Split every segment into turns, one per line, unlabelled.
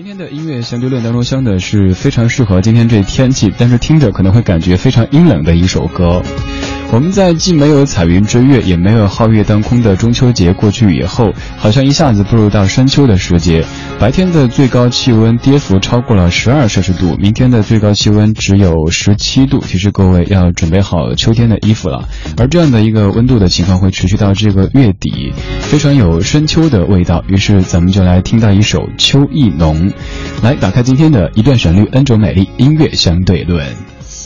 今天的音乐相对论当中相的是非常适合今天这天气，但是听着可能会感觉非常阴冷的一首歌。我们在既没有彩云追月，也没有皓月当空的中秋节过去以后，好像一下子步入到深秋的时节。白天的最高气温跌幅超过了十二摄氏度，明天的最高气温只有十七度。提示各位要准备好秋天的衣服了。而这样的一个温度的情况会持续到这个月底，非常有深秋的味道。于是咱们就来听到一首《秋意浓》，来打开今天的一段旋律，N 种美丽音乐相对论。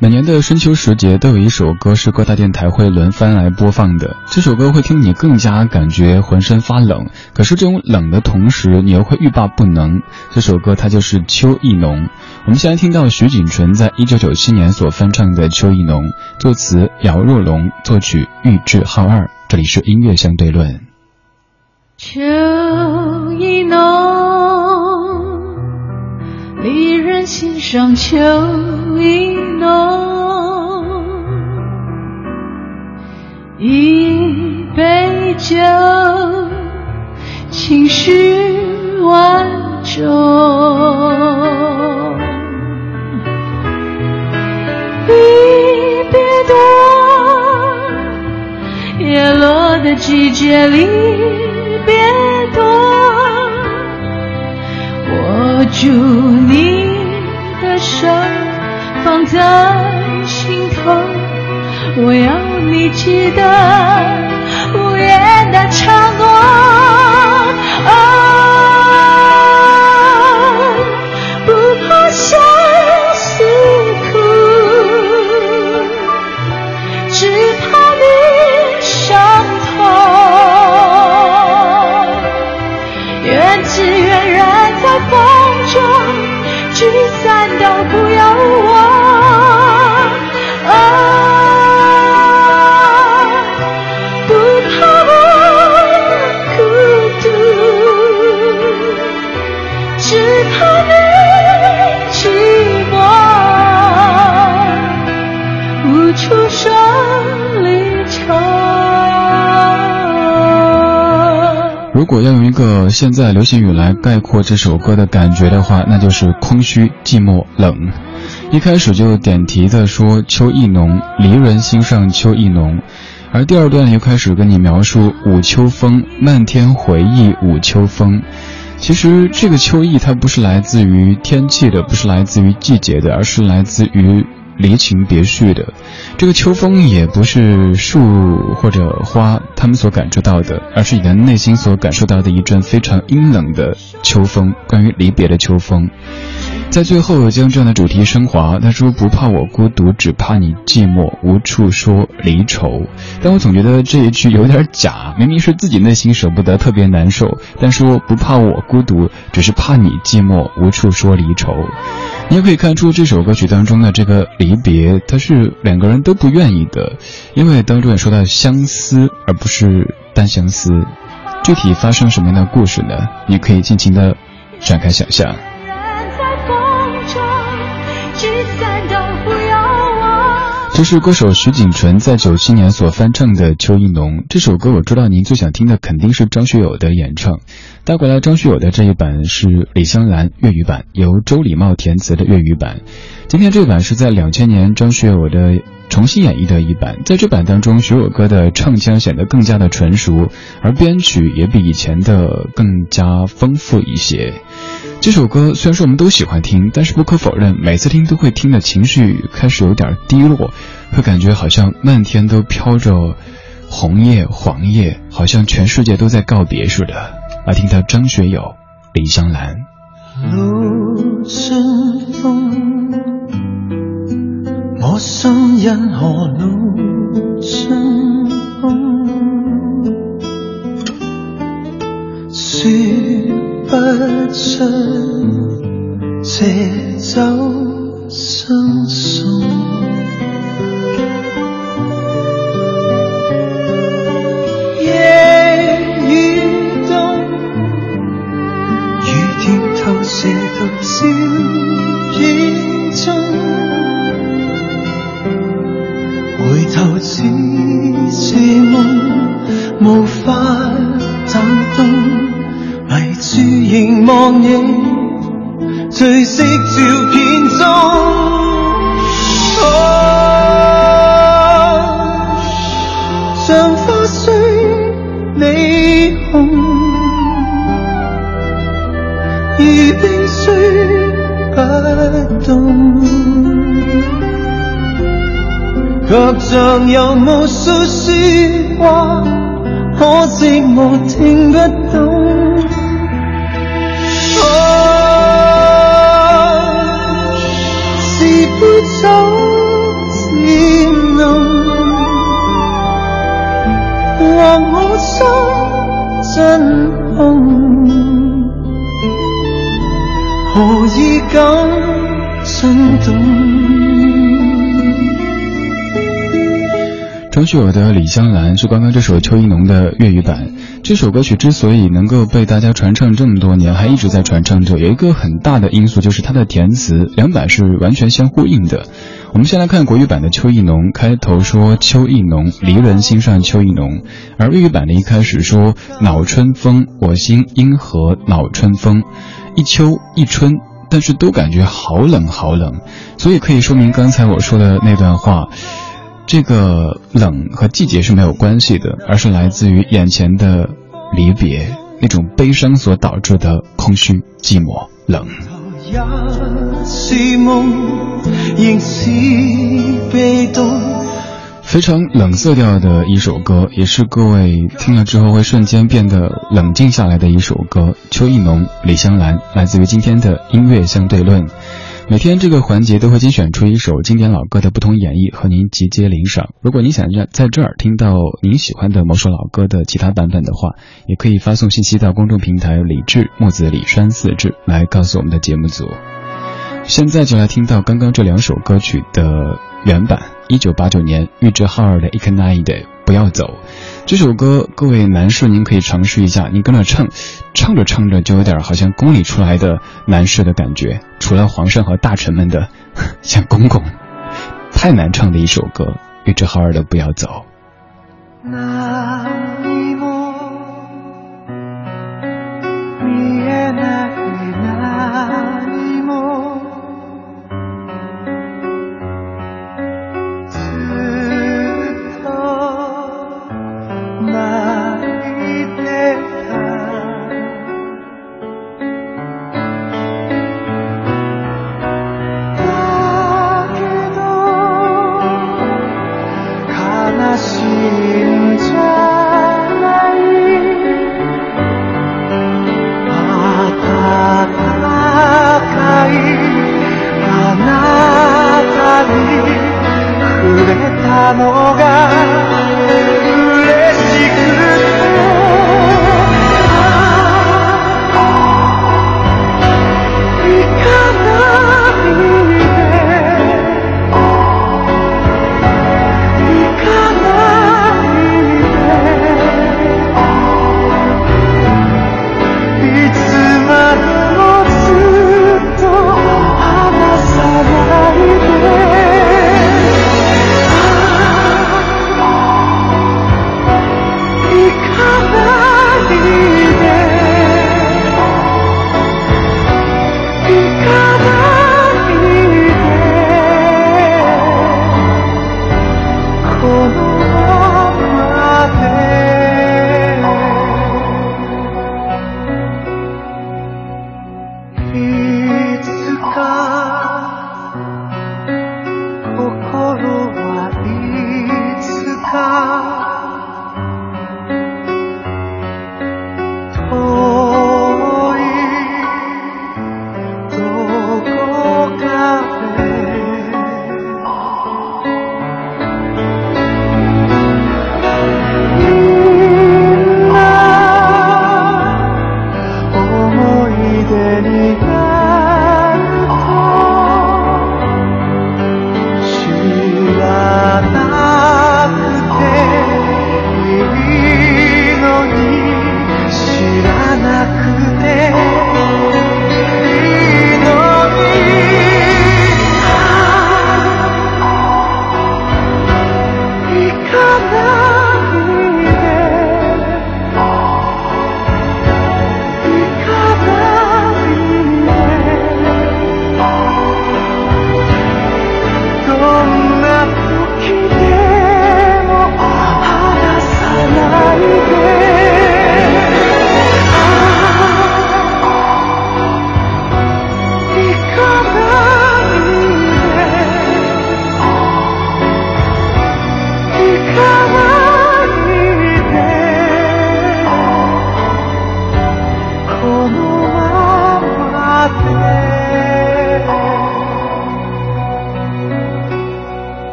每年的深秋时节，都有一首歌是各大电台会轮番来播放的。这首歌会听你更加感觉浑身发冷，可是这种冷的同时，你又会欲罢不能。这首歌它就是《秋意浓》。我们先来听到徐锦纯在一九九七年所翻唱的《秋意浓》，作词姚若龙，作曲玉置浩二。这里是音乐相对论。
秋意浓，离人心上秋意浓，一杯酒，情绪万种。离别多叶落的季节里，别多。我祝你手，放在心头。我要你记得，无言的承诺。
如果要用一个现在流行语来概括这首歌的感觉的话，那就是空虚、寂寞、冷。一开始就点题的说秋意浓，离人心上秋意浓，而第二段又开始跟你描述午秋风，漫天回忆午秋风。其实这个秋意它不是来自于天气的，不是来自于季节的，而是来自于。离情别绪的，这个秋风也不是树或者花他们所感受到的，而是你的内心所感受到的一阵非常阴冷的秋风，关于离别的秋风。在最后将这样的主题升华，他说不怕我孤独，只怕你寂寞，无处说离愁。但我总觉得这一句有点假，明明是自己内心舍不得，特别难受，但说不怕我孤独，只是怕你寂寞，无处说离愁。你也可以看出这首歌曲当中的这个离别，它是两个人都不愿意的，因为当中也说到相思，而不是单相思。具体发生什么样的故事呢？你可以尽情的展开想象。这是歌手徐锦纯在九七年所翻唱的《秋意浓》这首歌，我知道您最想听的肯定是张学友的演唱。带过来张学友的这一版是李香兰粤语版，由周礼茂填词的粤语版。今天这版是在两千年张学友的重新演绎的一版，在这版当中，学友哥的唱腔显得更加的纯熟，而编曲也比以前的更加丰富一些。这首歌虽然说我们都喜欢听，但是不可否认，每次听都会听的情绪开始有点低落，会感觉好像漫天都飘着红叶黄叶，好像全世界都在告别似的。来听到张学友、李香兰。
如此动。我心因何路春不出这走相像花虽未红而冰虽不冻却像有无数说话可惜我听不懂？啊是杯酒渐浓或我心真空，何以敢心动？
张学友的《李香兰》是刚刚这首邱意浓的粤语版。这首歌曲之所以能够被大家传唱这么多年，还一直在传唱着，有一个很大的因素就是它的填词，两版是完全相呼应的。我们先来看国语版的邱意浓，开头说邱意浓，离人心上邱意浓，而粤语版的一开始说恼春风，我心因何恼春风，一秋一春，但是都感觉好冷好冷，所以可以说明刚才我说的那段话。这个冷和季节是没有关系的，而是来自于眼前的离别，那种悲伤所导致的空虚、寂寞、冷。是梦，仍是被动非常冷色调的一首歌，也是各位听了之后会瞬间变得冷静下来的一首歌。邱意浓、李香兰，来自于今天的音乐相对论。每天这个环节都会精选出一首经典老歌的不同演绎和您集结领赏。如果您想在在这儿听到您喜欢的某首老歌的其他版本的话，也可以发送信息到公众平台“李志木子李山四志”来告诉我们的节目组。现在就来听到刚刚这两首歌曲的原版，一九八九年玉置浩二的《i k n i d e 不要走。这首歌，各位男士，您可以尝试一下，您跟着唱，唱着唱着就有点好像宫里出来的男士的感觉。除了皇上和大臣们的，像公公，太难唱的一首歌，玉置浩二的《不要走》。天 abogar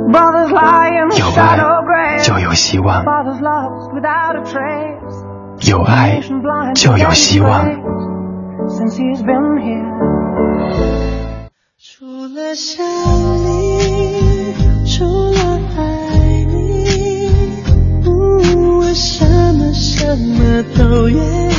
有爱就有希望，有爱就有希望。
除了想你，除了爱你，我什么什么都愿意。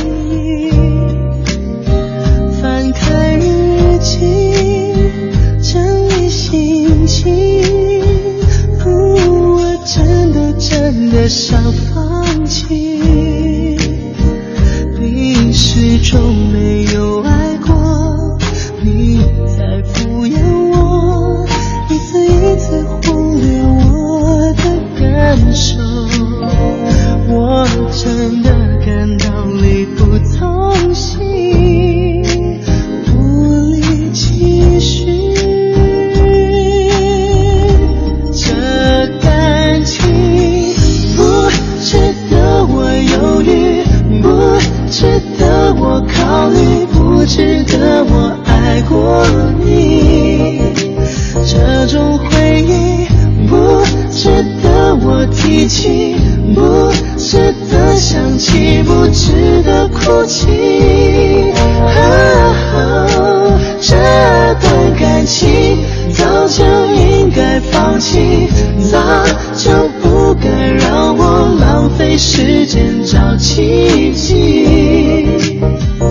时间找奇迹。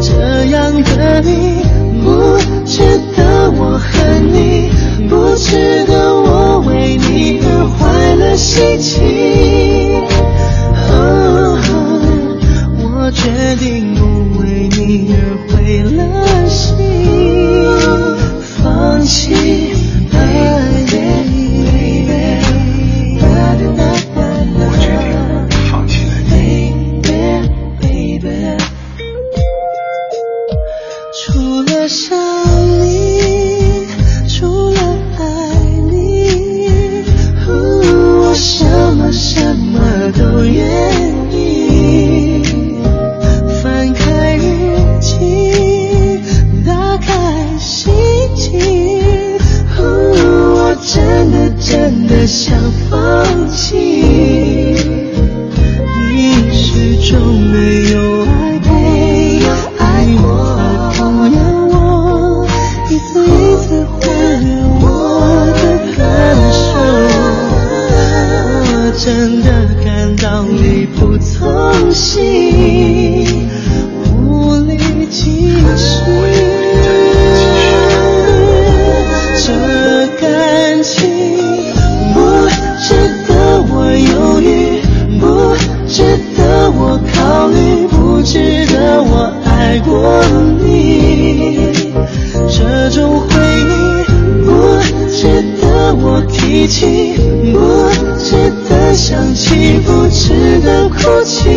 这样的你不值得我恨你，不值得我为你而坏了心情。哦我决定不为你而毁了心，放弃想放弃。起，不值得想起，不值得哭泣。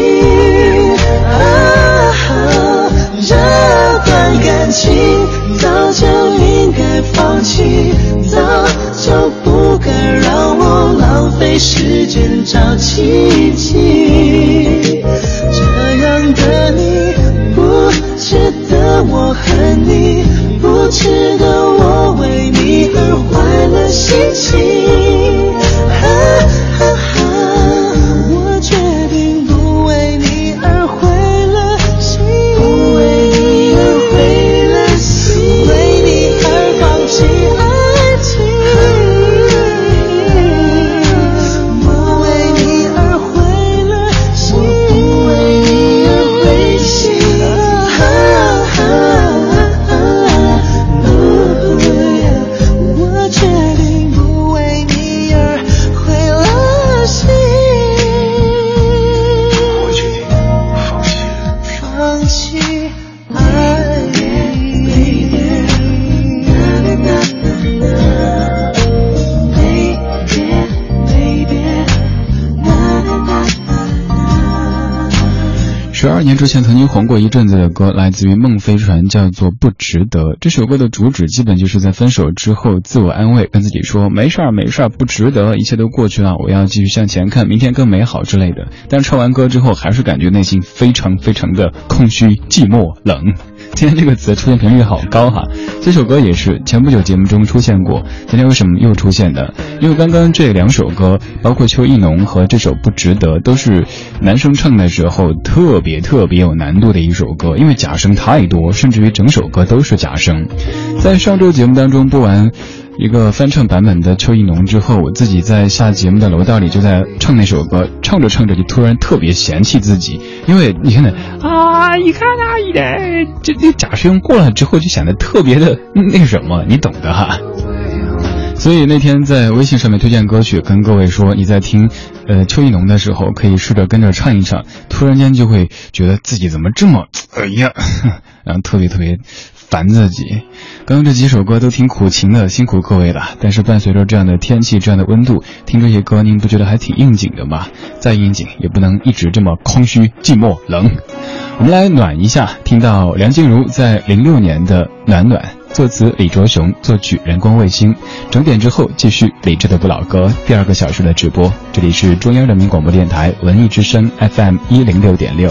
啊，这段感情早就应该放弃，
年之前曾经红过一阵子的歌，来自于孟飞船，叫做《不值得》。这首歌的主旨基本就是在分手之后自我安慰，跟自己说没事儿没事儿，不值得，一切都过去了，我要继续向前看，明天更美好之类的。但唱完歌之后，还是感觉内心非常非常的空虚、寂寞、冷。今天这个词出现频率好高哈，这首歌也是前不久节目中出现过，今天为什么又出现的？因为刚刚这两首歌，包括邱意浓和这首《不值得》，都是男生唱的时候特别特别有难度的一首歌，因为假声太多，甚至于整首歌都是假声。在上周节目当中播完。一个翻唱版本的邱意浓之后，我自己在下节目的楼道里就在唱那首歌，唱着唱着就突然特别嫌弃自己，因为你看啊，一看啊，一点这这假声过了之后就显得特别的那什么，你懂的哈。所以那天在微信上面推荐歌曲，跟各位说你在听，呃邱意浓的时候可以试着跟着唱一唱，突然间就会觉得自己怎么这么哎呀，然后特别特别。烦自己，刚刚这几首歌都挺苦情的，辛苦各位了。但是伴随着这样的天气，这样的温度，听这些歌，您不觉得还挺应景的吗？再应景也不能一直这么空虚、寂寞、冷。我们来暖一下，听到梁静茹在零六年的《暖暖》，作词李卓雄，作曲人工卫星。整点之后继续理智的不老歌，第二个小时的直播。这里是中央人民广播电台文艺之声 FM 一零六点六。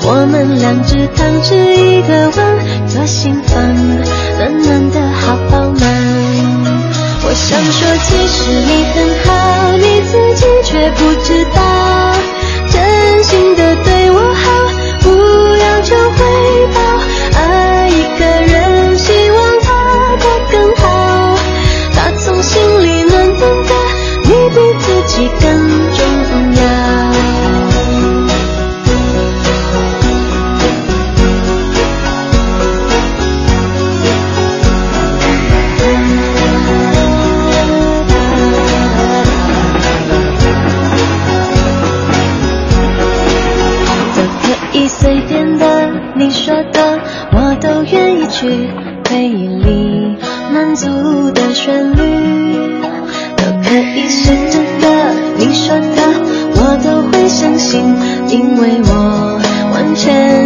我们两只汤匙一个碗，做心房，暖暖的好饱满。我想说，其实你很好，你自己却不知道，真心的对我好，不要求回报。爱一个人，希望他过更好，他从心里暖暖的，你比自己更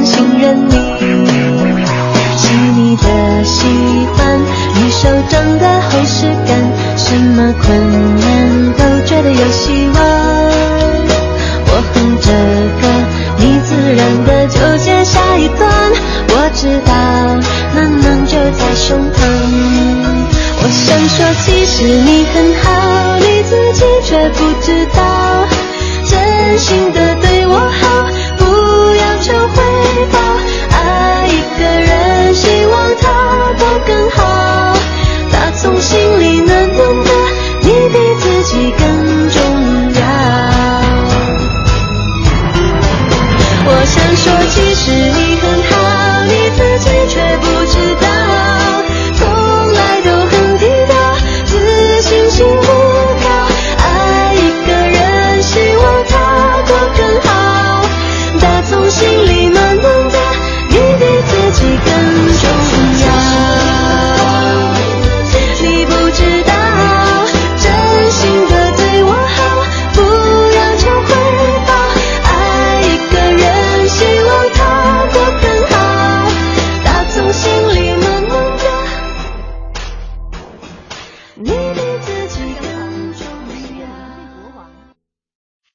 信任你。细腻的喜欢，你手掌的厚实感，什么困难都觉得有希望。我哼着歌。你自然的就接下一段，我知道暖暖就在胸膛。我想说，其实你很好，